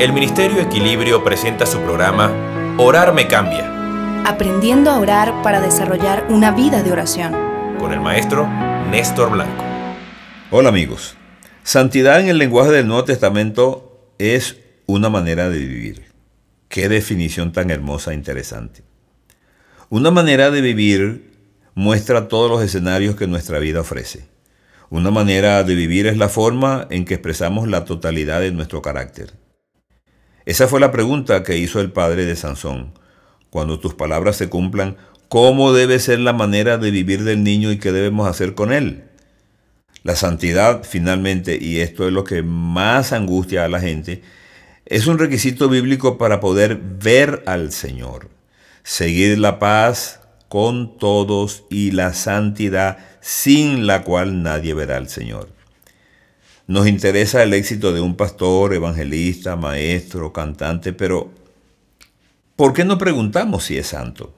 El Ministerio Equilibrio presenta su programa Orar me cambia, Aprendiendo a orar para desarrollar una vida de oración. con el maestro Néstor Blanco. Hola amigos. Santidad en el lenguaje del Nuevo Testamento es una manera de vivir. Qué definición tan hermosa e interesante. Una manera de vivir muestra todos los escenarios que nuestra vida ofrece. Una manera de vivir es la forma en que expresamos la totalidad de nuestro carácter. Esa fue la pregunta que hizo el padre de Sansón. Cuando tus palabras se cumplan, ¿cómo debe ser la manera de vivir del niño y qué debemos hacer con él? La santidad, finalmente, y esto es lo que más angustia a la gente, es un requisito bíblico para poder ver al Señor, seguir la paz con todos y la santidad sin la cual nadie verá al Señor. Nos interesa el éxito de un pastor, evangelista, maestro, cantante, pero ¿por qué no preguntamos si es santo?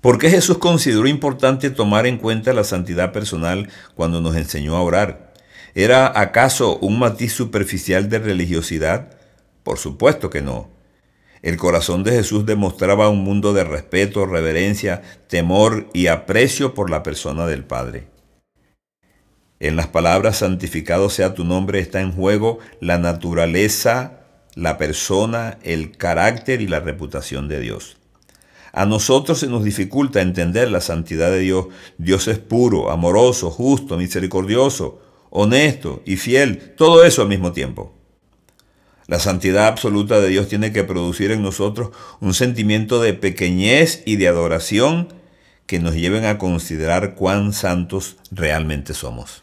¿Por qué Jesús consideró importante tomar en cuenta la santidad personal cuando nos enseñó a orar? ¿Era acaso un matiz superficial de religiosidad? Por supuesto que no. El corazón de Jesús demostraba un mundo de respeto, reverencia, temor y aprecio por la persona del Padre. En las palabras santificado sea tu nombre está en juego la naturaleza, la persona, el carácter y la reputación de Dios. A nosotros se nos dificulta entender la santidad de Dios. Dios es puro, amoroso, justo, misericordioso, honesto y fiel, todo eso al mismo tiempo. La santidad absoluta de Dios tiene que producir en nosotros un sentimiento de pequeñez y de adoración que nos lleven a considerar cuán santos realmente somos.